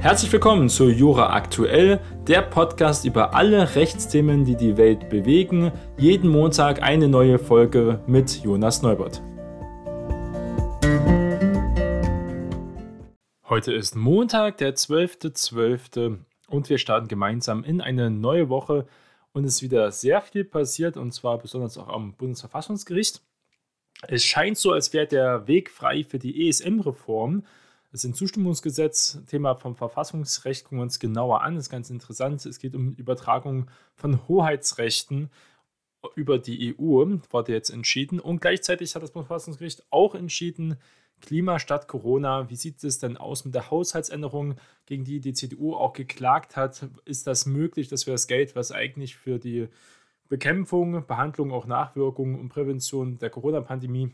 Herzlich willkommen zu Jura Aktuell, der Podcast über alle Rechtsthemen, die die Welt bewegen. Jeden Montag eine neue Folge mit Jonas Neubert. Heute ist Montag, der 12.12. .12. und wir starten gemeinsam in eine neue Woche und es ist wieder sehr viel passiert und zwar besonders auch am Bundesverfassungsgericht. Es scheint so, als wäre der Weg frei für die ESM-Reform. Das ist ein Zustimmungsgesetz, Thema vom Verfassungsrecht, gucken wir uns genauer an. Das ist ganz interessant. Es geht um Übertragung von Hoheitsrechten über die EU, wurde jetzt entschieden. Und gleichzeitig hat das Verfassungsgericht auch entschieden, Klima statt Corona. Wie sieht es denn aus mit der Haushaltsänderung, gegen die die CDU auch geklagt hat? Ist das möglich, dass wir das Geld, was eigentlich für die Bekämpfung, Behandlung, auch Nachwirkungen und Prävention der Corona-Pandemie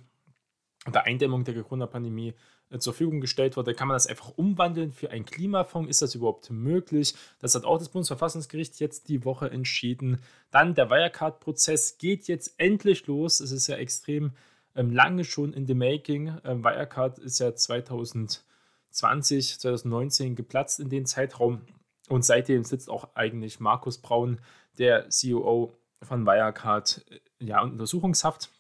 der Eindämmung der Corona-Pandemie äh, zur Verfügung gestellt wurde, kann man das einfach umwandeln für einen Klimafonds? Ist das überhaupt möglich? Das hat auch das Bundesverfassungsgericht jetzt die Woche entschieden. Dann der Wirecard-Prozess geht jetzt endlich los. Es ist ja extrem ähm, lange schon in the making. Ähm, Wirecard ist ja 2020, 2019 geplatzt in den Zeitraum und seitdem sitzt auch eigentlich Markus Braun, der CEO von Wirecard, äh, ja, in Untersuchungshaft.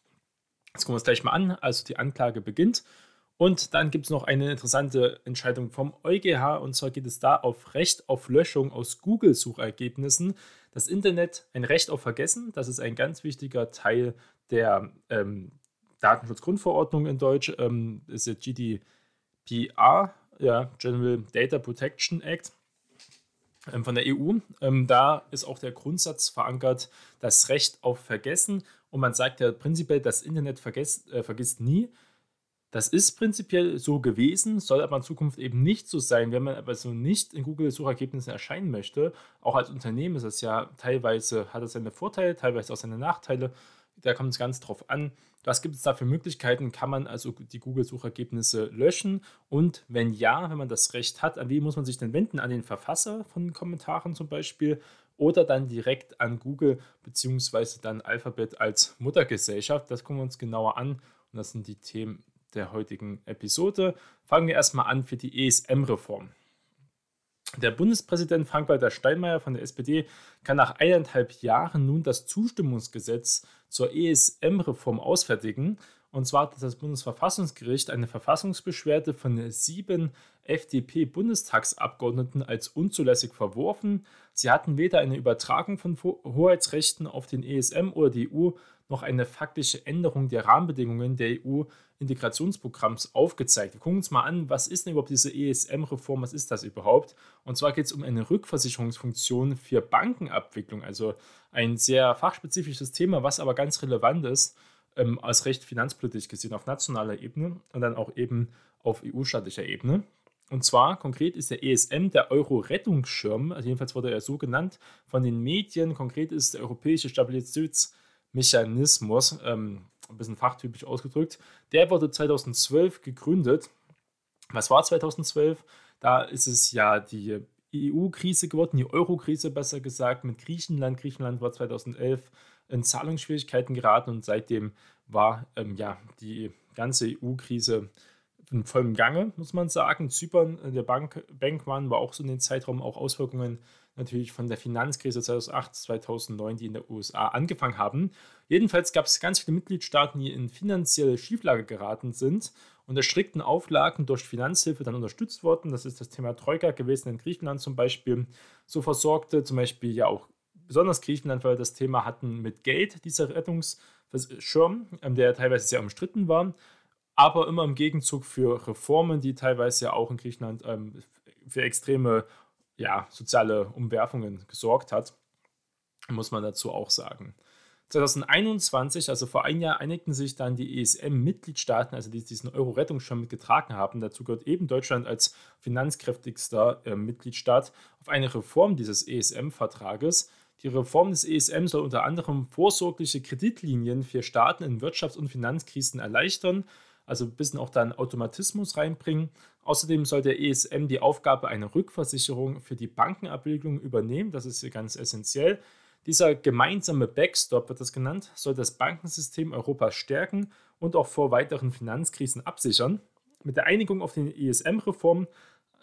Jetzt gucken wir uns gleich mal an. Also die Anklage beginnt. Und dann gibt es noch eine interessante Entscheidung vom EuGH und zwar geht es da auf Recht auf Löschung aus Google-Suchergebnissen. Das Internet ein Recht auf Vergessen, das ist ein ganz wichtiger Teil der ähm, Datenschutzgrundverordnung in Deutsch, ähm, ist der GDPR, ja, General Data Protection Act von der EU. Ähm, da ist auch der Grundsatz verankert, das Recht auf Vergessen. Und man sagt ja prinzipiell, das Internet vergesst, äh, vergisst nie. Das ist prinzipiell so gewesen, soll aber in Zukunft eben nicht so sein. Wenn man aber so nicht in Google-Suchergebnissen erscheinen möchte, auch als Unternehmen ist es ja teilweise, hat es seine Vorteile, teilweise auch seine Nachteile. Da kommt es ganz drauf an. Was gibt es da für Möglichkeiten? Kann man also die Google-Suchergebnisse löschen? Und wenn ja, wenn man das Recht hat, an wen muss man sich denn wenden? An den Verfasser von Kommentaren zum Beispiel oder dann direkt an Google beziehungsweise dann Alphabet als Muttergesellschaft. Das gucken wir uns genauer an und das sind die Themen der heutigen Episode. Fangen wir erstmal an für die ESM-Reform. Der Bundespräsident Frank-Walter Steinmeier von der SPD kann nach eineinhalb Jahren nun das Zustimmungsgesetz zur ESM-Reform ausfertigen. Und zwar hat das Bundesverfassungsgericht eine Verfassungsbeschwerde von sieben FDP-Bundestagsabgeordneten als unzulässig verworfen. Sie hatten weder eine Übertragung von Hoheitsrechten auf den ESM oder die EU noch eine faktische Änderung der Rahmenbedingungen der EU-Integrationsprogramms aufgezeigt. Wir gucken uns mal an, was ist denn überhaupt diese ESM-Reform, was ist das überhaupt? Und zwar geht es um eine Rückversicherungsfunktion für Bankenabwicklung, also ein sehr fachspezifisches Thema, was aber ganz relevant ist ähm, als recht finanzpolitisch gesehen auf nationaler Ebene und dann auch eben auf EU-staatlicher Ebene. Und zwar konkret ist der ESM der Euro-Rettungsschirm, also jedenfalls wurde er so genannt von den Medien. Konkret ist der Europäische Stabilitäts- Mechanismus, ähm, ein bisschen fachtypisch ausgedrückt. Der wurde 2012 gegründet. Was war 2012? Da ist es ja die EU-Krise geworden, die Euro-Krise besser gesagt, mit Griechenland. Griechenland war 2011 in Zahlungsschwierigkeiten geraten und seitdem war ähm, ja die ganze EU-Krise in vollem Gange, muss man sagen. Zypern, äh, der Bank, Bankrun war auch so in den Zeitraum, auch Auswirkungen natürlich von der Finanzkrise 2008, 2009, die in der USA angefangen haben. Jedenfalls gab es ganz viele Mitgliedstaaten, die in finanzielle Schieflage geraten sind unter strikten Auflagen durch Finanzhilfe dann unterstützt wurden. Das ist das Thema Troika gewesen in Griechenland zum Beispiel. So versorgte zum Beispiel ja auch besonders Griechenland, weil wir das Thema hatten mit Geld, dieser Rettungsschirm, ähm, der teilweise sehr umstritten war, aber immer im Gegenzug für Reformen, die teilweise ja auch in Griechenland ähm, für extreme ja, soziale Umwerfungen gesorgt hat, muss man dazu auch sagen. 2021, also vor einem Jahr, einigten sich dann die ESM-Mitgliedstaaten, also die diesen Euro-Rettungsschirm mitgetragen haben. Dazu gehört eben Deutschland als finanzkräftigster äh, Mitgliedstaat auf eine Reform dieses ESM-Vertrages. Die Reform des ESM soll unter anderem vorsorgliche Kreditlinien für Staaten in Wirtschafts- und Finanzkrisen erleichtern, also ein bisschen auch da einen Automatismus reinbringen. Außerdem soll der ESM die Aufgabe einer Rückversicherung für die Bankenabbildung übernehmen. Das ist hier ganz essentiell. Dieser gemeinsame Backstop wird das genannt, soll das Bankensystem Europas stärken und auch vor weiteren Finanzkrisen absichern. Mit der Einigung auf den ESM-Reform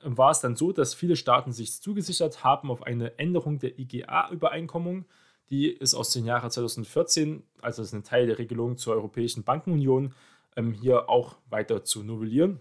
war es dann so, dass viele Staaten sich zugesichert haben auf eine Änderung der IGA-Übereinkommung. Die ist aus dem Jahre 2014, also das ist ein Teil der Regelung zur Europäischen Bankenunion, ähm, hier auch weiter zu novellieren.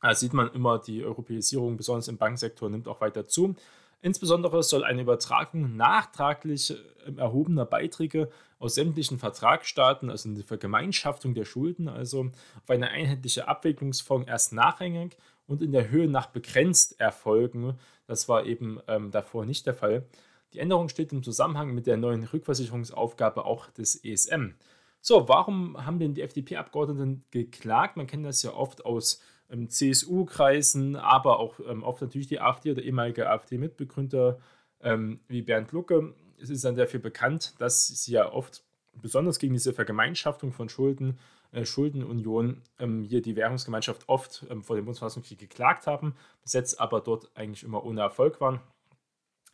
Da sieht man immer, die Europäisierung, besonders im Bankensektor, nimmt auch weiter zu. Insbesondere soll eine Übertragung nachtraglich ähm, erhobener Beiträge aus sämtlichen Vertragsstaaten, also eine Vergemeinschaftung der Schulden, also auf eine einheitliche Abwicklungsform erst nachhängig und in der Höhe nach begrenzt erfolgen. Das war eben ähm, davor nicht der Fall. Die Änderung steht im Zusammenhang mit der neuen Rückversicherungsaufgabe auch des ESM. So, warum haben denn die FDP-Abgeordneten geklagt? Man kennt das ja oft aus ähm, CSU-Kreisen, aber auch ähm, oft natürlich die AfD oder ehemalige AfD-Mitbegründer ähm, wie Bernd Lucke. Es ist dann dafür bekannt, dass sie ja oft besonders gegen diese Vergemeinschaftung von Schulden, Schuldenunion, ähm, hier die Währungsgemeinschaft oft ähm, vor dem Bundesverfassungskrieg geklagt haben, bis jetzt aber dort eigentlich immer ohne Erfolg waren.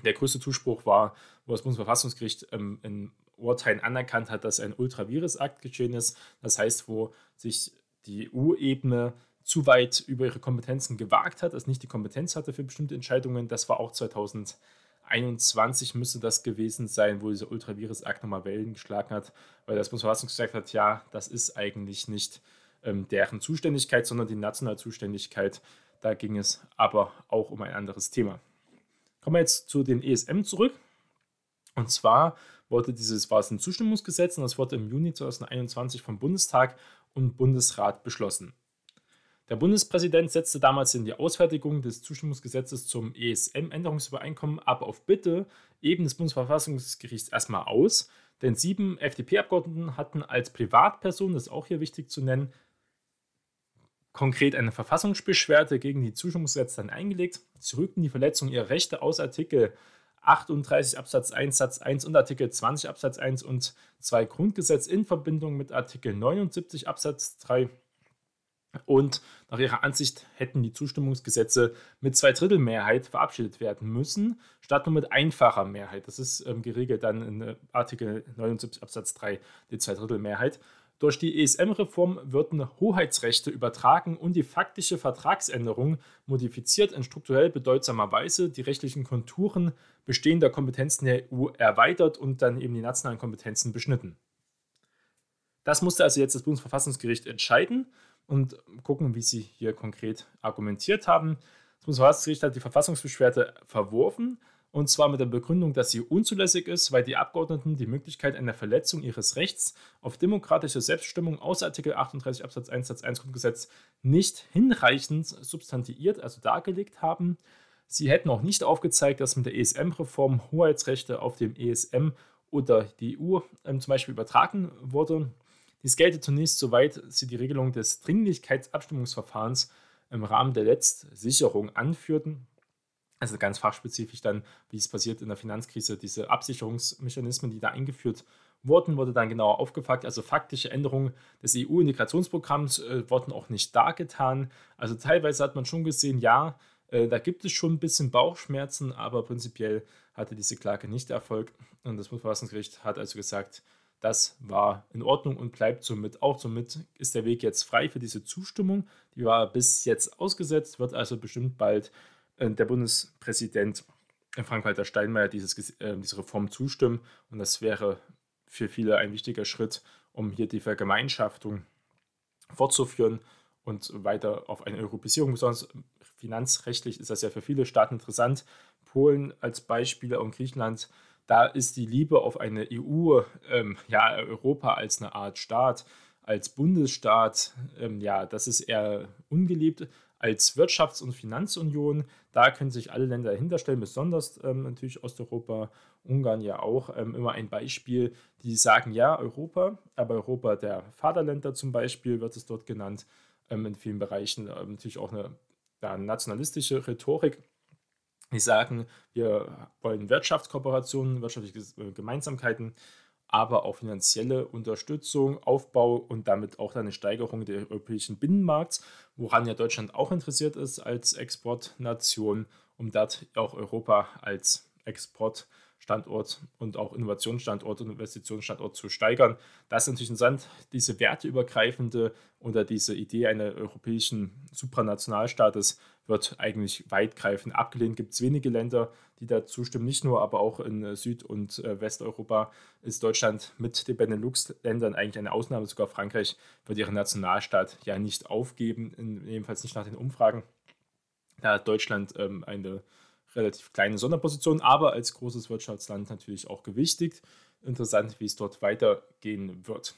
Der größte Zuspruch war, wo das Bundesverfassungsgericht ähm, in Urteilen anerkannt hat, dass ein Ultravirus-Akt geschehen ist. Das heißt, wo sich die EU-Ebene zu weit über ihre Kompetenzen gewagt hat, also nicht die Kompetenz hatte für bestimmte Entscheidungen. Das war auch 2021 müsste das gewesen sein, wo dieser Ultravirus-Akt nochmal Wellen geschlagen hat, weil das Bundesverfassungsgericht gesagt hat, ja, das ist eigentlich nicht ähm, deren Zuständigkeit, sondern die nationale Zuständigkeit. Da ging es aber auch um ein anderes Thema. Kommen wir jetzt zu den ESM zurück. Und zwar wurde dieses, war es ein Zustimmungsgesetz und das wurde im Juni 2021 vom Bundestag und Bundesrat beschlossen. Der Bundespräsident setzte damals in die Ausfertigung des Zustimmungsgesetzes zum ESM-Änderungsübereinkommen aber auf Bitte eben des Bundesverfassungsgerichts erstmal aus, denn sieben FDP-Abgeordneten hatten als Privatperson, das ist auch hier wichtig zu nennen, konkret eine Verfassungsbeschwerde gegen die Zustimmungsgesetze dann eingelegt. Sie rückten die Verletzung ihrer Rechte aus Artikel 38 Absatz 1 Satz 1 und Artikel 20 Absatz 1 und 2 Grundgesetz in Verbindung mit Artikel 79 Absatz 3 und nach ihrer Ansicht hätten die Zustimmungsgesetze mit Zweidrittelmehrheit verabschiedet werden müssen, statt nur mit einfacher Mehrheit. Das ist ähm, geregelt dann in äh, Artikel 79 Absatz 3 die Zweidrittelmehrheit. Durch die ESM-Reform würden Hoheitsrechte übertragen und die faktische Vertragsänderung modifiziert in strukturell bedeutsamer Weise die rechtlichen Konturen bestehender Kompetenzen der EU erweitert und dann eben die nationalen Kompetenzen beschnitten. Das musste also jetzt das Bundesverfassungsgericht entscheiden und gucken, wie sie hier konkret argumentiert haben. Das Bundesverfassungsgericht hat die Verfassungsbeschwerde verworfen und zwar mit der Begründung, dass sie unzulässig ist, weil die Abgeordneten die Möglichkeit einer Verletzung ihres Rechts auf demokratische Selbststimmung aus Artikel 38 Absatz 1 Satz 1 Grundgesetz nicht hinreichend substantiiert, also dargelegt haben. Sie hätten auch nicht aufgezeigt, dass mit der ESM-Reform Hoheitsrechte auf dem ESM oder die EU ähm, zum Beispiel übertragen wurde. Dies gelte zunächst, soweit sie die Regelung des Dringlichkeitsabstimmungsverfahrens im Rahmen der Letztsicherung anführten. Also ganz fachspezifisch dann, wie es passiert in der Finanzkrise, diese Absicherungsmechanismen, die da eingeführt wurden, wurde dann genauer aufgefragt. Also faktische Änderungen des EU-Integrationsprogramms äh, wurden auch nicht dargetan. Also teilweise hat man schon gesehen, ja, äh, da gibt es schon ein bisschen Bauchschmerzen, aber prinzipiell hatte diese Klage nicht Erfolg. Und das Bundesverfassungsgericht hat also gesagt, das war in Ordnung und bleibt somit auch. Somit ist der Weg jetzt frei für diese Zustimmung. Die war bis jetzt ausgesetzt, wird also bestimmt bald äh, der Bundespräsident Frank-Walter Steinmeier dieses, äh, diese Reform zustimmen. Und das wäre für viele ein wichtiger Schritt, um hier die Vergemeinschaftung fortzuführen und weiter auf eine Europäisierung. Besonders finanzrechtlich ist das ja für viele Staaten interessant. Polen als Beispiel und Griechenland da ist die Liebe auf eine EU, ähm, ja, Europa als eine Art Staat, als Bundesstaat, ähm, ja, das ist eher ungeliebt. Als Wirtschafts- und Finanzunion, da können sich alle Länder dahinter stellen, besonders ähm, natürlich Osteuropa, Ungarn ja auch, ähm, immer ein Beispiel, die sagen, ja, Europa, aber Europa der Vaterländer zum Beispiel wird es dort genannt, ähm, in vielen Bereichen ähm, natürlich auch eine ja, nationalistische Rhetorik die sagen, wir wollen Wirtschaftskooperationen, wirtschaftliche äh, Gemeinsamkeiten, aber auch finanzielle Unterstützung, Aufbau und damit auch eine Steigerung des europäischen Binnenmarkts, woran ja Deutschland auch interessiert ist als Exportnation, um dort auch Europa als Exportland Standort und auch Innovationsstandort und Investitionsstandort zu steigern. Das ist natürlich interessant, diese werteübergreifende oder diese Idee eines europäischen Supranationalstaates wird eigentlich weitgreifend abgelehnt. Gibt es wenige Länder, die da zustimmen, nicht nur, aber auch in Süd- und äh, Westeuropa ist Deutschland mit den Benelux-Ländern eigentlich eine Ausnahme. Sogar Frankreich wird ihren Nationalstaat ja nicht aufgeben, jedenfalls nicht nach den Umfragen. Da hat Deutschland ähm, eine relativ kleine Sonderposition, aber als großes Wirtschaftsland natürlich auch gewichtigt. Interessant, wie es dort weitergehen wird.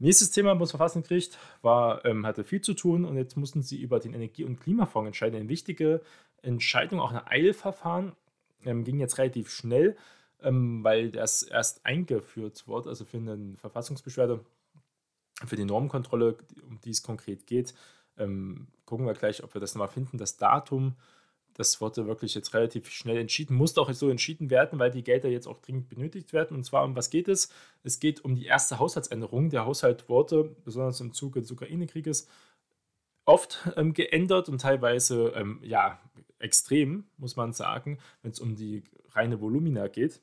Nächstes Thema Bundesverfassungsgericht war, ähm, hatte viel zu tun und jetzt mussten sie über den Energie- und Klimafonds entscheiden. Eine wichtige Entscheidung, auch ein Eilverfahren, ähm, ging jetzt relativ schnell, ähm, weil das erst eingeführt wurde, also für eine Verfassungsbeschwerde, für die Normkontrolle, um die es konkret geht. Ähm, gucken wir gleich, ob wir das nochmal finden. Das Datum das wurde wirklich jetzt relativ schnell entschieden, musste auch so entschieden werden, weil die Gelder jetzt auch dringend benötigt werden. Und zwar um was geht es? Es geht um die erste Haushaltsänderung. Der Haushalt wurde, besonders im Zuge des Ukraine-Krieges, oft ähm, geändert und teilweise ähm, ja extrem, muss man sagen, wenn es um die reine Volumina geht.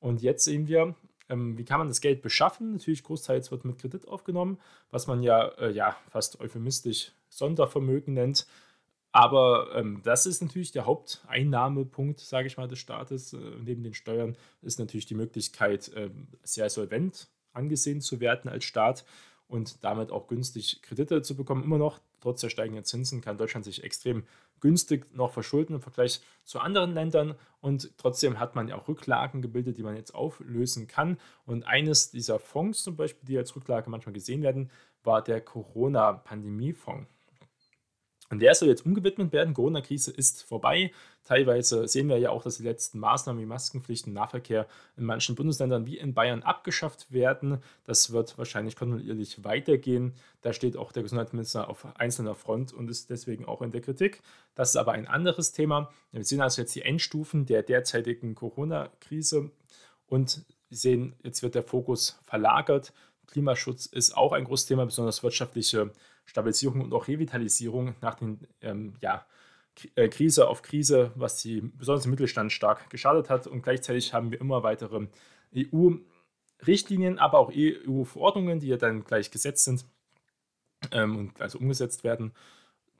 Und jetzt sehen wir, ähm, wie kann man das Geld beschaffen? Natürlich, großteils wird mit Kredit aufgenommen, was man ja, äh, ja fast euphemistisch Sondervermögen nennt. Aber ähm, das ist natürlich der Haupteinnahmepunkt, sage ich mal, des Staates. Äh, neben den Steuern ist natürlich die Möglichkeit, äh, sehr solvent angesehen zu werden als Staat und damit auch günstig Kredite zu bekommen. Immer noch, trotz der steigenden Zinsen, kann Deutschland sich extrem günstig noch verschulden im Vergleich zu anderen Ländern. Und trotzdem hat man ja auch Rücklagen gebildet, die man jetzt auflösen kann. Und eines dieser Fonds zum Beispiel, die als Rücklage manchmal gesehen werden, war der Corona-Pandemie-Fonds. Und der soll jetzt umgewidmet werden. Corona-Krise ist vorbei. Teilweise sehen wir ja auch, dass die letzten Maßnahmen wie Maskenpflichten, Nahverkehr in manchen Bundesländern wie in Bayern abgeschafft werden. Das wird wahrscheinlich kontinuierlich weitergehen. Da steht auch der Gesundheitsminister auf einzelner Front und ist deswegen auch in der Kritik. Das ist aber ein anderes Thema. Wir sehen also jetzt die Endstufen der derzeitigen Corona-Krise und sehen, jetzt wird der Fokus verlagert. Klimaschutz ist auch ein großes Thema, besonders wirtschaftliche Stabilisierung und auch Revitalisierung nach den ähm, ja, äh, Krise auf Krise, was die besonders im Mittelstand stark geschadet hat. Und gleichzeitig haben wir immer weitere EU-Richtlinien, aber auch EU-Verordnungen, die ja dann gleich gesetzt sind ähm, und also umgesetzt werden.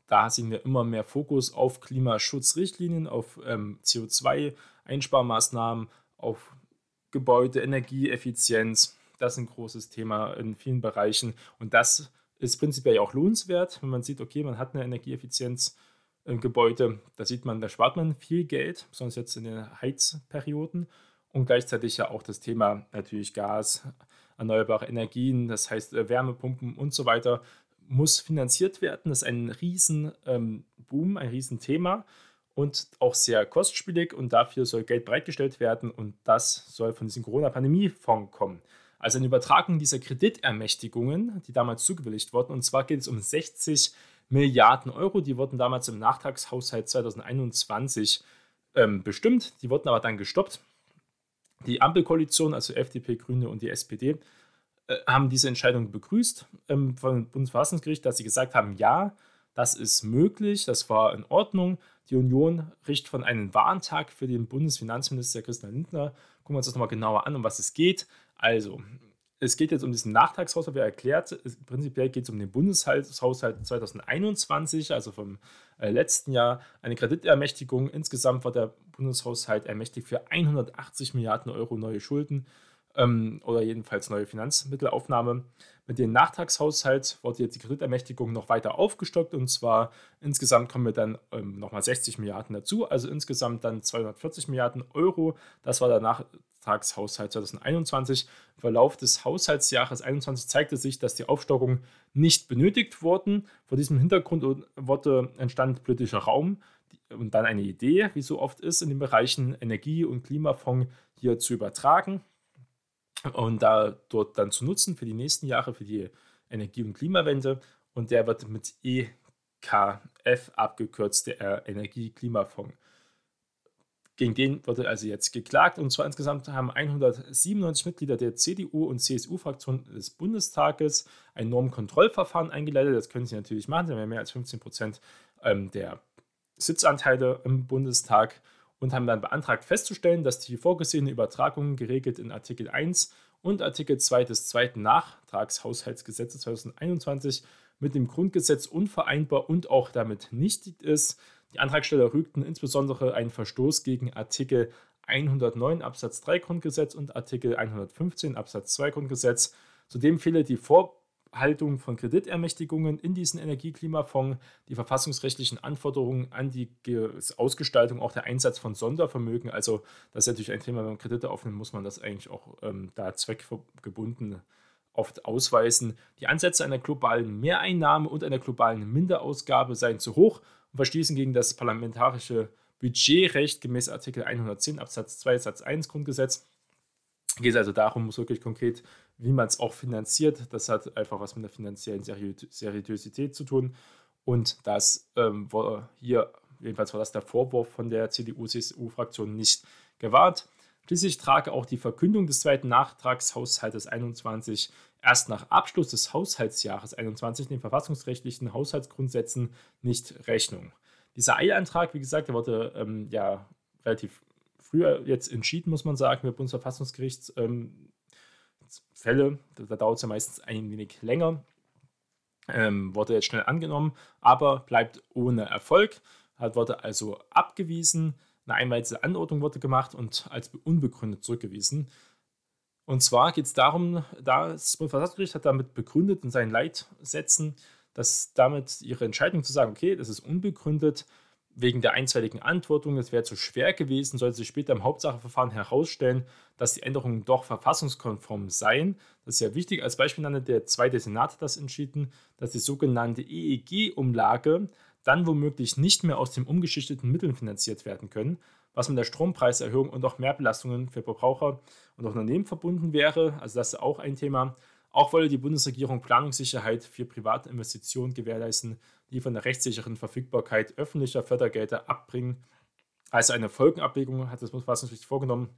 Da sehen wir immer mehr Fokus auf Klimaschutzrichtlinien, auf ähm, CO2-Einsparmaßnahmen, auf Gebäude, Energieeffizienz. Das ist ein großes Thema in vielen Bereichen. Und das ist prinzipiell auch lohnenswert, wenn man sieht, okay, man hat eine Energieeffizienz im Gebäude, da sieht man, da spart man viel Geld, besonders jetzt in den Heizperioden und gleichzeitig ja auch das Thema natürlich Gas, erneuerbare Energien, das heißt äh, Wärmepumpen und so weiter, muss finanziert werden. Das ist ein Riesenboom, ähm, ein Riesenthema und auch sehr kostspielig und dafür soll Geld bereitgestellt werden und das soll von diesem Corona-Pandemie-Fonds kommen also eine Übertragung dieser Kreditermächtigungen, die damals zugewilligt wurden. Und zwar geht es um 60 Milliarden Euro. Die wurden damals im Nachtragshaushalt 2021 ähm, bestimmt. Die wurden aber dann gestoppt. Die Ampelkoalition, also FDP, Grüne und die SPD, äh, haben diese Entscheidung begrüßt ähm, vom Bundesverfassungsgericht, dass sie gesagt haben, ja, das ist möglich, das war in Ordnung. Die Union richtet von einem Warntag für den Bundesfinanzminister Christian Lindner. Gucken wir uns das nochmal genauer an, um was es geht. Also, es geht jetzt um diesen Nachtragshaushalt, wie erklärt. Prinzipiell geht es um den Bundeshaushalt 2021, also vom äh, letzten Jahr. Eine Kreditermächtigung. Insgesamt war der Bundeshaushalt ermächtigt für 180 Milliarden Euro neue Schulden ähm, oder jedenfalls neue Finanzmittelaufnahme. Mit dem Nachtragshaushalt wurde jetzt die Kreditermächtigung noch weiter aufgestockt und zwar insgesamt kommen wir dann ähm, nochmal 60 Milliarden dazu, also insgesamt dann 240 Milliarden Euro. Das war der Nachtragshaushalt 2021. Im Verlauf des Haushaltsjahres 2021 zeigte sich, dass die Aufstockung nicht benötigt wurden. Vor diesem Hintergrund wurde entstand politischer Raum und dann eine Idee, wie so oft ist, in den Bereichen Energie- und Klimafonds hier zu übertragen und da dort dann zu nutzen für die nächsten Jahre, für die Energie- und Klimawende. Und der wird mit EKF abgekürzt, der Energie-Klimafonds. Gegen den wurde also jetzt geklagt. Und zwar insgesamt haben 197 Mitglieder der CDU und CSU-Fraktion des Bundestages ein Normkontrollverfahren eingeleitet. Das können sie natürlich machen. Sie haben ja mehr als 15 Prozent ähm, der Sitzanteile im Bundestag. und haben dann beantragt festzustellen, dass die vorgesehene Übertragung geregelt in Artikel 1 und Artikel 2 des zweiten Nachtragshaushaltsgesetzes 2021 mit dem Grundgesetz unvereinbar und auch damit nichtig ist. Die Antragsteller rügten insbesondere einen Verstoß gegen Artikel 109 Absatz 3 Grundgesetz und Artikel 115 Absatz 2 Grundgesetz. Zudem fehle die Vorhaltung von Kreditermächtigungen in diesen Energieklimafonds, die verfassungsrechtlichen Anforderungen an die Ausgestaltung, auch der Einsatz von Sondervermögen. Also das ist natürlich ein Thema, wenn man Kredite aufnimmt, muss man das eigentlich auch ähm, da zweckgebunden oft ausweisen. Die Ansätze einer globalen Mehreinnahme und einer globalen Minderausgabe seien zu hoch verstießen gegen das parlamentarische Budgetrecht gemäß Artikel 110 Absatz 2 Satz 1 Grundgesetz. Geht es also darum, wirklich konkret, wie man es auch finanziert. Das hat einfach was mit der finanziellen Seriosität zu tun. Und das ähm, war hier, jedenfalls war das der Vorwurf von der CDU-CSU-Fraktion nicht gewahrt. Schließlich trage auch die Verkündung des zweiten Nachtragshaushaltes 21 erst nach Abschluss des Haushaltsjahres 21 den verfassungsrechtlichen Haushaltsgrundsätzen nicht Rechnung. Dieser Eilantrag, wie gesagt, der wurde ähm, ja relativ früher jetzt entschieden, muss man sagen, mit Bundesverfassungsgerichtsfälle. Ähm, da dauert es ja meistens ein wenig länger. Ähm, wurde jetzt schnell angenommen, aber bleibt ohne Erfolg. Hat, wurde also abgewiesen. Eine einmalige Anordnung wurde gemacht und als unbegründet zurückgewiesen. Und zwar geht es darum, das Bundesverfassungsgericht hat damit begründet in seinen Leitsätzen, dass damit ihre Entscheidung zu sagen, okay, das ist unbegründet wegen der einstweiligen Antwortung, das wäre zu schwer gewesen, sollte sich später im Hauptsacheverfahren herausstellen, dass die Änderungen doch verfassungskonform seien. Das ist ja wichtig. Als Beispiel nannte der zweite Senat das entschieden, dass die sogenannte EEG-Umlage dann womöglich nicht mehr aus den umgeschichteten Mitteln finanziert werden können, was mit der Strompreiserhöhung und auch Mehrbelastungen für Verbraucher und Unternehmen verbunden wäre. Also das ist auch ein Thema. Auch wolle die Bundesregierung Planungssicherheit für private Investitionen gewährleisten, die von der rechtssicheren Verfügbarkeit öffentlicher Fördergelder abbringen. Also eine Folgenabwägung hat das Bundesverfassungsgericht vorgenommen.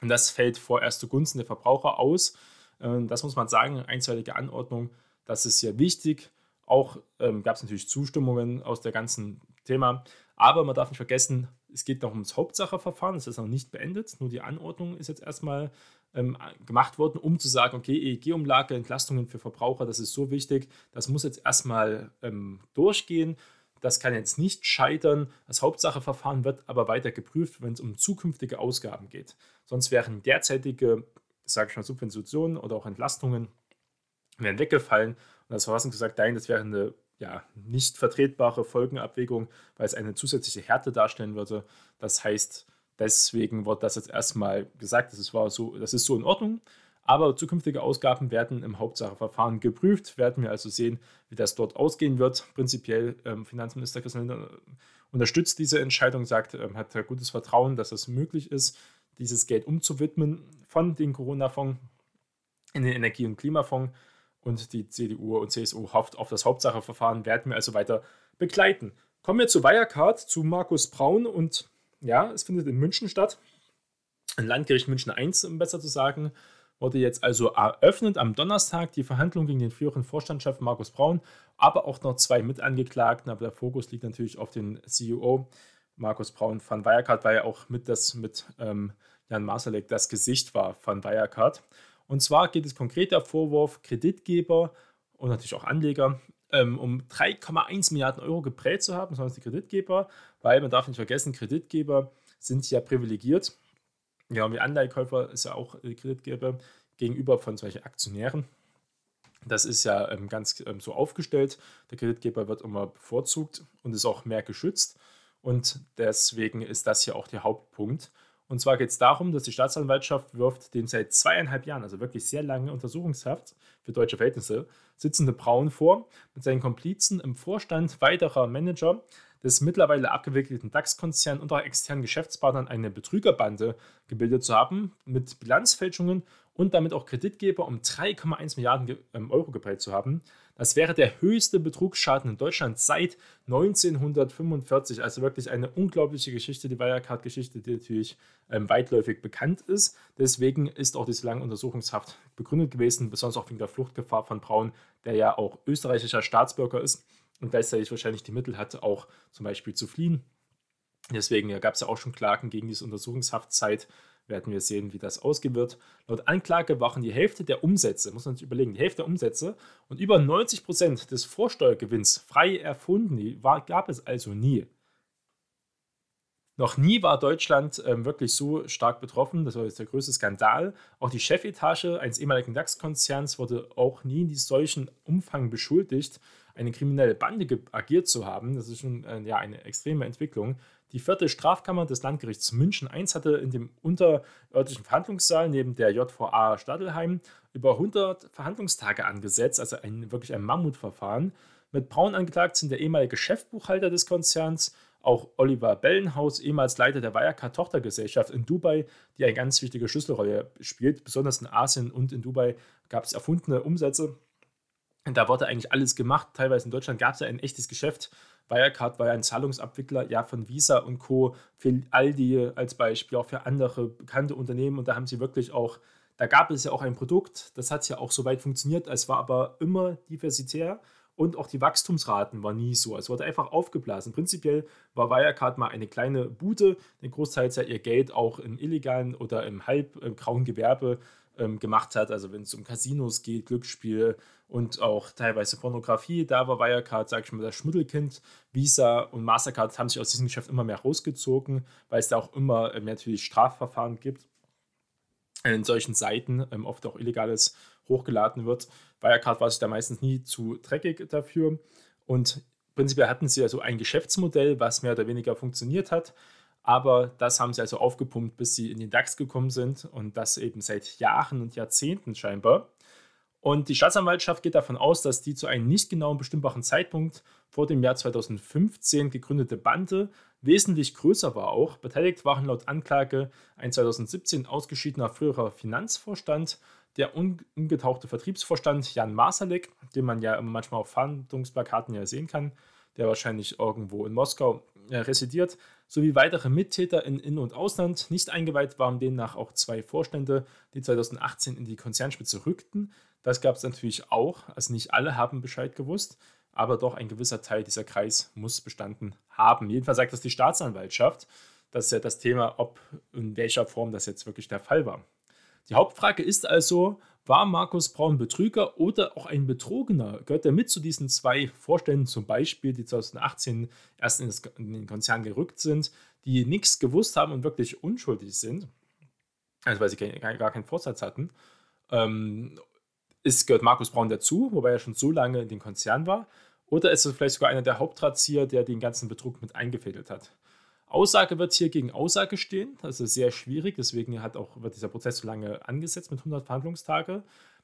Und das fällt vorerst zugunsten der Verbraucher aus. Ähm, das muss man sagen, einseitige Anordnung, das ist sehr wichtig. Auch ähm, gab es natürlich Zustimmungen aus der ganzen Thema. Aber man darf nicht vergessen, es geht noch ums Hauptsacheverfahren, es ist noch nicht beendet. Nur die Anordnung ist jetzt erstmal ähm, gemacht worden, um zu sagen, okay, EEG-Umlage, Entlastungen für Verbraucher, das ist so wichtig, das muss jetzt erstmal ähm, durchgehen. Das kann jetzt nicht scheitern. Das Hauptsacheverfahren wird aber weiter geprüft, wenn es um zukünftige Ausgaben geht. Sonst wären derzeitige, sage ich mal, Subventionen oder auch Entlastungen wären weggefallen. Und das Verfassungsgericht sagt, nein, das wäre eine ja, nicht vertretbare Folgenabwägung, weil es eine zusätzliche Härte darstellen würde. Das heißt, Deswegen wird das jetzt erstmal gesagt, das ist, war so, das ist so in Ordnung. Aber zukünftige Ausgaben werden im Hauptsacheverfahren geprüft. Werden wir also sehen, wie das dort ausgehen wird. Prinzipiell ähm, Finanzminister Christian Lindner äh, unterstützt diese Entscheidung, sagt, ähm, hat gutes Vertrauen, dass es möglich ist, dieses Geld umzuwidmen von den Corona-Fonds in den Energie- und Klimafonds. Und die CDU und CSU auf das Hauptsacheverfahren, werden wir also weiter begleiten. Kommen wir zu Wirecard, zu Markus Braun und ja, es findet in München statt. Ein Landgericht München 1, um besser zu sagen, wurde jetzt also eröffnet am Donnerstag die Verhandlung gegen den früheren Vorstandschef Markus Braun, aber auch noch zwei Mitangeklagten. Aber der Fokus liegt natürlich auf den CEO Markus Braun von Wirecard, weil er auch mit, das, mit ähm, Jan Masalek das Gesicht war von Wirecard. Und zwar geht es konkret der Vorwurf, Kreditgeber und natürlich auch Anleger ähm, um 3,1 Milliarden Euro geprellt zu haben, sondern die Kreditgeber, weil man darf nicht vergessen, Kreditgeber sind ja privilegiert. Ja, wie Anleihekäufer ist ja auch äh, Kreditgeber gegenüber von solchen Aktionären. Das ist ja ähm, ganz ähm, so aufgestellt. Der Kreditgeber wird immer bevorzugt und ist auch mehr geschützt. Und deswegen ist das hier auch der Hauptpunkt. Und zwar geht es darum, dass die Staatsanwaltschaft wirft den seit zweieinhalb Jahren, also wirklich sehr lange Untersuchungshaft für deutsche Verhältnisse, sitzende Braun vor, mit seinen Komplizen im Vorstand weiterer Manager des mittlerweile abgewickelten DAX-Konzerns und auch externen Geschäftspartnern eine Betrügerbande gebildet zu haben, mit Bilanzfälschungen und damit auch Kreditgeber um 3,1 Milliarden ähm, Euro gepeilt zu haben. Das wäre der höchste Betrugsschaden in Deutschland seit 1945. Also wirklich eine unglaubliche Geschichte, die Wirecard-Geschichte, die natürlich ähm, weitläufig bekannt ist. Deswegen ist auch diese lange Untersuchungshaft begründet gewesen, besonders auch wegen der Fluchtgefahr von Braun, der ja auch österreichischer Staatsbürger ist und gleichzeitig wahrscheinlich die Mittel hatte, auch zum Beispiel zu fliehen. Deswegen gab es ja auch schon Klagen gegen diese Untersuchungshaftzeit. Werden wir sehen, wie das ausgehen wird. Laut Anklage waren die Hälfte der Umsätze, muss man sich überlegen, die Hälfte der Umsätze und über 90 Prozent des Vorsteuergewinns frei erfunden. Die war, gab es also nie. Noch nie war Deutschland ähm, wirklich so stark betroffen. Das war jetzt der größte Skandal. Auch die Chefetage eines ehemaligen DAX-Konzerns wurde auch nie in solchen Umfang beschuldigt, eine kriminelle Bande agiert zu haben. Das ist schon äh, ja, eine extreme Entwicklung. Die vierte Strafkammer des Landgerichts München I hatte in dem unterörtlichen Verhandlungssaal neben der JVA Stadelheim über 100 Verhandlungstage angesetzt, also ein, wirklich ein Mammutverfahren. Mit Braun angeklagt sind der ehemalige Chefbuchhalter des Konzerns, auch Oliver Bellenhaus, ehemals Leiter der Wirecard-Tochtergesellschaft in Dubai, die eine ganz wichtige Schlüsselrolle spielt. Besonders in Asien und in Dubai gab es erfundene Umsätze. Da wurde eigentlich alles gemacht. Teilweise in Deutschland gab es ja ein echtes Geschäft. Wirecard war ja ein Zahlungsabwickler ja, von Visa und Co. für Aldi als Beispiel, auch für andere bekannte Unternehmen. Und da haben sie wirklich auch, da gab es ja auch ein Produkt, das hat ja auch so weit funktioniert. Es war aber immer diversitär und auch die Wachstumsraten waren nie so. Es wurde einfach aufgeblasen. Prinzipiell war Wirecard mal eine kleine Bude, den Großteil ja ihr Geld auch im illegalen oder im halb im grauen Gewerbe ähm, gemacht hat. Also wenn es um Casinos geht, Glücksspiel und auch teilweise Pornografie, da war Wirecard, sag ich mal, das Schmuddelkind. Visa und Mastercard haben sich aus diesem Geschäft immer mehr rausgezogen, weil es da auch immer mehr natürlich Strafverfahren gibt in solchen Seiten, ähm, oft auch illegales hochgeladen wird. Wirecard war sich da meistens nie zu dreckig dafür. Und prinzipiell hatten sie also ein Geschäftsmodell, was mehr oder weniger funktioniert hat. Aber das haben sie also aufgepumpt, bis sie in den DAX gekommen sind und das eben seit Jahren und Jahrzehnten scheinbar. Und die Staatsanwaltschaft geht davon aus, dass die zu einem nicht genauen bestimmbaren Zeitpunkt vor dem Jahr 2015 gegründete Bande wesentlich größer war auch. Beteiligt waren laut Anklage ein 2017 ausgeschiedener früherer Finanzvorstand, der ungetauchte Vertriebsvorstand Jan Masalek, den man ja manchmal auf Fahndungsplakaten ja sehen kann, der wahrscheinlich irgendwo in Moskau äh, residiert, sowie weitere Mittäter in In- und Ausland. Nicht eingeweiht waren demnach auch zwei Vorstände, die 2018 in die Konzernspitze rückten. Das gab es natürlich auch, also nicht alle haben Bescheid gewusst, aber doch ein gewisser Teil dieser Kreis muss bestanden haben. Jedenfalls sagt das die Staatsanwaltschaft. Das ist ja das Thema, ob in welcher Form das jetzt wirklich der Fall war. Die Hauptfrage ist also, war Markus Braun Betrüger oder auch ein Betrogener? Gehört er mit zu diesen zwei Vorständen, zum Beispiel, die 2018 erst in, das, in den Konzern gerückt sind, die nichts gewusst haben und wirklich unschuldig sind? Also, weil sie gar, keinen Vorsatz hatten. Ähm, ist, gehört Markus Braun dazu, wobei er schon so lange in den Konzern war? Oder ist er vielleicht sogar einer der Hauptdrahtzieher, der den ganzen Betrug mit eingefädelt hat? Aussage wird hier gegen Aussage stehen. Das ist sehr schwierig, deswegen hat auch, wird dieser Prozess so lange angesetzt mit 100 Verhandlungstage.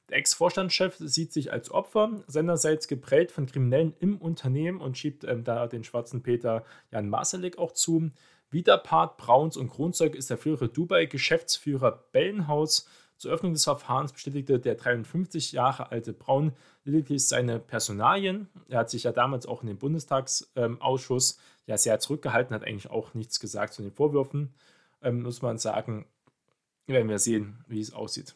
Der Ex-Vorstandschef sieht sich als Opfer, seinerseits geprägt von Kriminellen im Unternehmen und schiebt ähm, da den schwarzen Peter Jan Masalek auch zu. Widerpart Brauns und Kronzeug ist der frühere Dubai-Geschäftsführer Bellenhaus. Zur Öffnung des Verfahrens bestätigte der 53 Jahre alte Braun lediglich seine Personalien. Er hat sich ja damals auch in den Bundestagsausschuss ja sehr zurückgehalten, hat eigentlich auch nichts gesagt zu den Vorwürfen. Ähm, muss man sagen, werden wir sehen, wie es aussieht.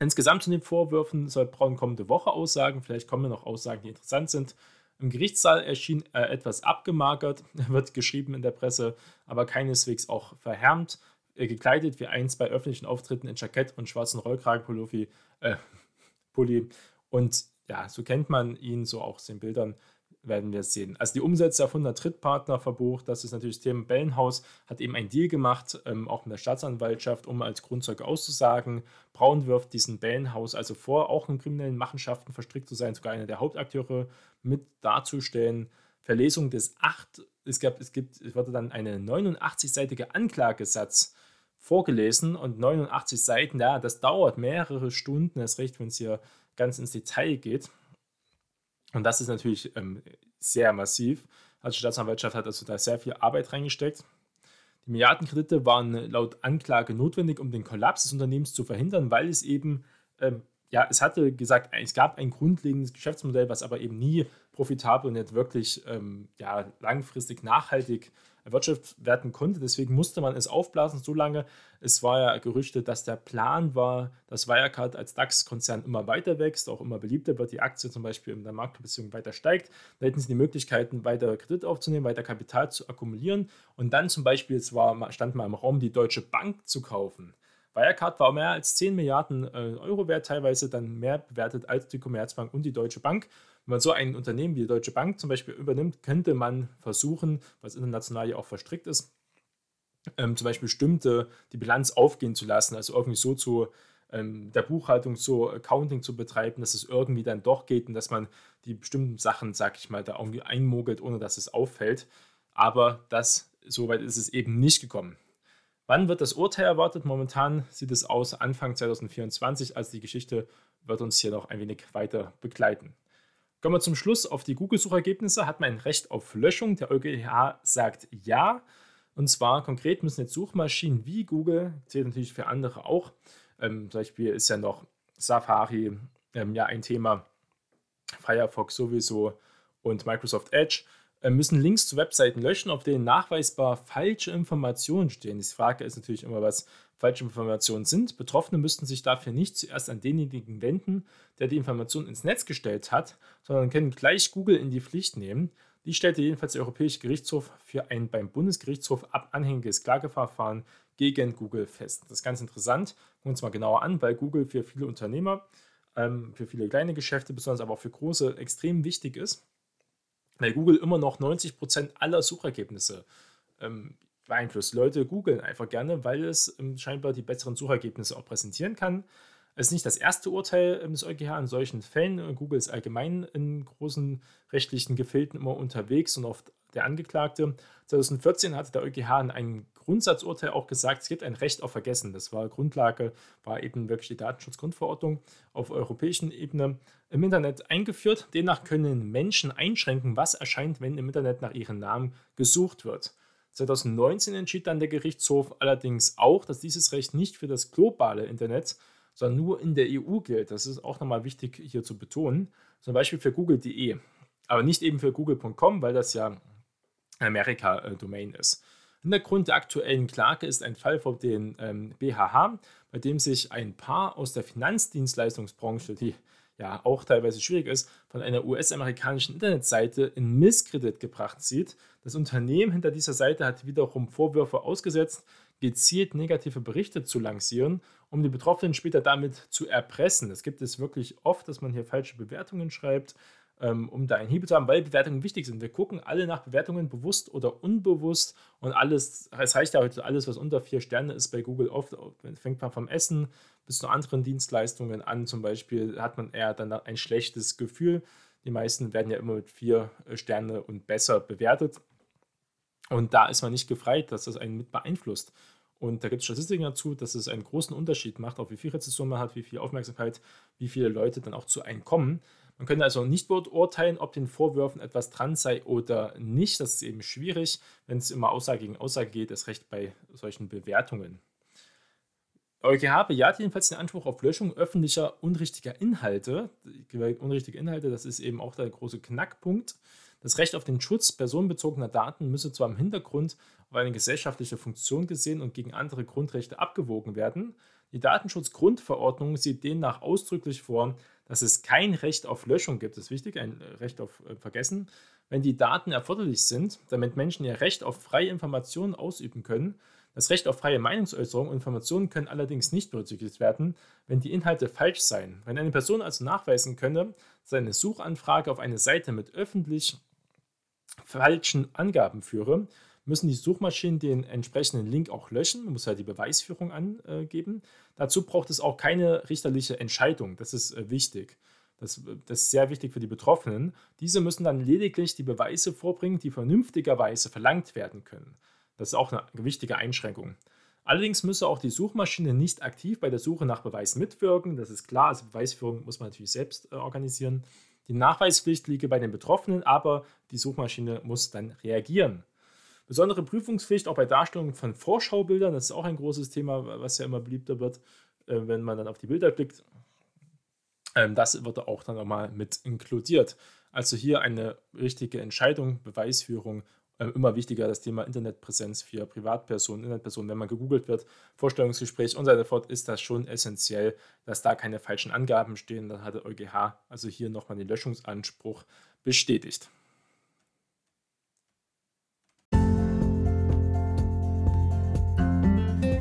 Insgesamt zu den Vorwürfen soll Braun kommende Woche aussagen. Vielleicht kommen noch Aussagen, die interessant sind. Im Gerichtssaal erschien er etwas abgemagert, wird geschrieben in der Presse, aber keineswegs auch verhärmt. Äh, gekleidet wie einst bei öffentlichen Auftritten in Jackett und schwarzen Rollkragenpullover. Äh, Pulli. Und ja, so kennt man ihn, so auch aus den Bildern werden wir sehen. Also die Umsätze auf 100 Trittpartner verbucht, das ist natürlich das Thema Bellenhaus, hat eben einen Deal gemacht, ähm, auch mit der Staatsanwaltschaft, um als Grundzeug auszusagen. Braun wirft diesen Bellenhaus also vor, auch in kriminellen Machenschaften verstrickt zu sein, sogar einer der Hauptakteure mit darzustellen. Verlesung des 8, es, gab, es, gibt, es wurde dann eine 89-seitige Anklagesatz vorgelesen und 89 Seiten, ja, das dauert mehrere Stunden, erst recht, wenn es hier ganz ins Detail geht. Und das ist natürlich ähm, sehr massiv. Also die Staatsanwaltschaft hat also da sehr viel Arbeit reingesteckt. Die Milliardenkredite waren laut Anklage notwendig, um den Kollaps des Unternehmens zu verhindern, weil es eben ähm, ja, es hatte gesagt, es gab ein grundlegendes Geschäftsmodell, was aber eben nie profitabel und nicht wirklich ähm, ja, langfristig nachhaltig erwirtschaftet werden konnte. Deswegen musste man es aufblasen, so lange. Es war ja gerüchtet, dass der Plan war, dass Wirecard als DAX-Konzern immer weiter wächst, auch immer beliebter wird, die Aktie zum Beispiel in der Marktbeziehung weiter steigt. Da hätten sie die Möglichkeiten, weiter Kredit aufzunehmen, weiter Kapital zu akkumulieren und dann zum Beispiel, es war, stand mal im Raum, die Deutsche Bank zu kaufen. Wirecard war mehr als 10 Milliarden äh, Euro wert, teilweise dann mehr bewertet als die Commerzbank und die Deutsche Bank. Wenn man so ein Unternehmen wie die Deutsche Bank zum Beispiel übernimmt, könnte man versuchen, was international ja auch verstrickt ist, ähm, zum Beispiel bestimmte die Bilanz aufgehen zu lassen, also irgendwie so zu ähm, der Buchhaltung so Accounting zu betreiben, dass es irgendwie dann doch geht und dass man die bestimmten Sachen, sag ich mal, da irgendwie einmogelt, ohne dass es auffällt. Aber das, soweit ist es eben nicht gekommen. Wann wird das Urteil erwartet? Momentan sieht es aus Anfang 2024, also die Geschichte wird uns hier noch ein wenig weiter begleiten. Kommen wir zum Schluss auf die Google-Suchergebnisse. Hat man ein Recht auf Löschung? Der EuGH sagt ja. Und zwar konkret müssen jetzt Suchmaschinen wie Google, zählt natürlich für andere auch, ähm, zum Beispiel ist ja noch Safari ähm, ja ein Thema, Firefox sowieso und Microsoft Edge, äh, müssen Links zu Webseiten löschen, auf denen nachweisbar falsche Informationen stehen. Die Frage ist natürlich immer, was falsche Informationen sind. Betroffene müssten sich dafür nicht zuerst an denjenigen wenden, der die Information ins Netz gestellt hat, sondern können gleich Google in die Pflicht nehmen. Die stellte jedenfalls der Europäische Gerichtshof für ein beim Bundesgerichtshof anhängiges Klageverfahren gegen Google fest. Das ist ganz interessant. Gucken wir uns mal genauer an, weil Google für viele Unternehmer, ähm, für viele kleine Geschäfte, besonders aber auch für große, extrem wichtig ist weil Google immer noch 90% aller Suchergebnisse ähm, beeinflusst. Leute googeln einfach gerne, weil es ähm, scheinbar die besseren Suchergebnisse auch präsentieren kann. Es ist nicht das erste Urteil ähm, des EuGH in solchen Fällen. Google ist allgemein in großen rechtlichen Gefilden immer unterwegs und oft der Angeklagte. 2014 hatte der EuGH in einem Grundsatzurteil auch gesagt, es gibt ein Recht auf Vergessen. Das war Grundlage, war eben wirklich die Datenschutzgrundverordnung auf europäischen Ebene im Internet eingeführt. Demnach können Menschen einschränken, was erscheint, wenn im Internet nach ihrem Namen gesucht wird. 2019 entschied dann der Gerichtshof allerdings auch, dass dieses Recht nicht für das globale Internet, sondern nur in der EU gilt. Das ist auch nochmal wichtig hier zu betonen. Zum Beispiel für google.de, aber nicht eben für google.com, weil das ja Amerika-Domain ist. Hintergrund der aktuellen Klage ist ein Fall vor den ähm, BHH, bei dem sich ein Paar aus der Finanzdienstleistungsbranche, die ja auch teilweise schwierig ist, von einer US-amerikanischen Internetseite in Misskredit gebracht sieht. Das Unternehmen hinter dieser Seite hat wiederum Vorwürfe ausgesetzt, gezielt negative Berichte zu lancieren, um die Betroffenen später damit zu erpressen. Es gibt es wirklich oft, dass man hier falsche Bewertungen schreibt um da einen Hebel zu haben, weil Bewertungen wichtig sind. Wir gucken alle nach Bewertungen bewusst oder unbewusst und alles, es heißt ja heute, alles, was unter vier Sterne ist bei Google oft, fängt man vom Essen bis zu anderen Dienstleistungen an. Zum Beispiel hat man eher dann ein schlechtes Gefühl. Die meisten werden ja immer mit vier äh, Sterne und besser bewertet. Und da ist man nicht gefreit, dass das einen mit beeinflusst. Und da gibt es Statistiken dazu, dass es einen großen Unterschied macht, auch wie viel Rezession man hat, wie viel Aufmerksamkeit, wie viele Leute dann auch zu einem kommen. Man könnte also nicht beurteilen, ob den Vorwürfen etwas dran sei oder nicht. Das ist eben schwierig, wenn es immer Aussage gegen Aussage geht, das Recht bei solchen Bewertungen. EuGH bejaht jedenfalls den Anspruch auf Löschung öffentlicher unrichtiger Inhalte. Unrichtige Inhalte, das ist eben auch der große Knackpunkt. Das Recht auf den Schutz personenbezogener Daten müsse zwar im Hintergrund auf eine gesellschaftliche Funktion gesehen und gegen andere Grundrechte abgewogen werden. Die Datenschutzgrundverordnung sieht demnach ausdrücklich vor, dass es kein Recht auf Löschung gibt, das ist wichtig, ein Recht auf äh, Vergessen, wenn die Daten erforderlich sind, damit Menschen ihr Recht auf freie Informationen ausüben können. Das Recht auf freie Meinungsäußerung und Informationen können allerdings nicht berücksichtigt werden, wenn die Inhalte falsch seien. Wenn eine Person also nachweisen könne, dass eine Suchanfrage auf eine Seite mit öffentlich falschen Angaben führe, müssen die Suchmaschinen den entsprechenden Link auch löschen. Man muss halt die Beweisführung angeben. Dazu braucht es auch keine richterliche Entscheidung. Das ist äh, wichtig. Das, das, ist sehr wichtig für die Betroffenen. Diese müssen dann lediglich die Beweise vorbringen, die vernünftigerweise verlangt werden können. Das ist auch eine wichtige Einschränkung. Allerdings müsse auch die Suchmaschine nicht aktiv bei der Suche nach Beweis mitwirken. Das ist klar. Also Beweisführung muss man natürlich selbst äh, organisieren. Die Nachweispflicht liege bei den Betroffenen, aber die Suchmaschine muss dann reagieren. Besondere Prüfungspflicht auch bei Darstellung von Vorschaubildern, das ist auch ein großes Thema, was ja immer beliebter wird, äh, wenn man dann auf die Bilder blickt. Ähm, das wird auch dann nochmal mit inkludiert. Also hier eine richtige Entscheidung, Beweisführung ähm, immer wichtiger das Thema Internetpräsenz für Privatpersonen, Internetpersonen, wenn man gegoogelt wird, Vorstellungsgespräch und so weiter fort, ist das schon essentiell, dass da keine falschen Angaben stehen. Dann hat der EuGH also hier nochmal den Löschungsanspruch bestätigt.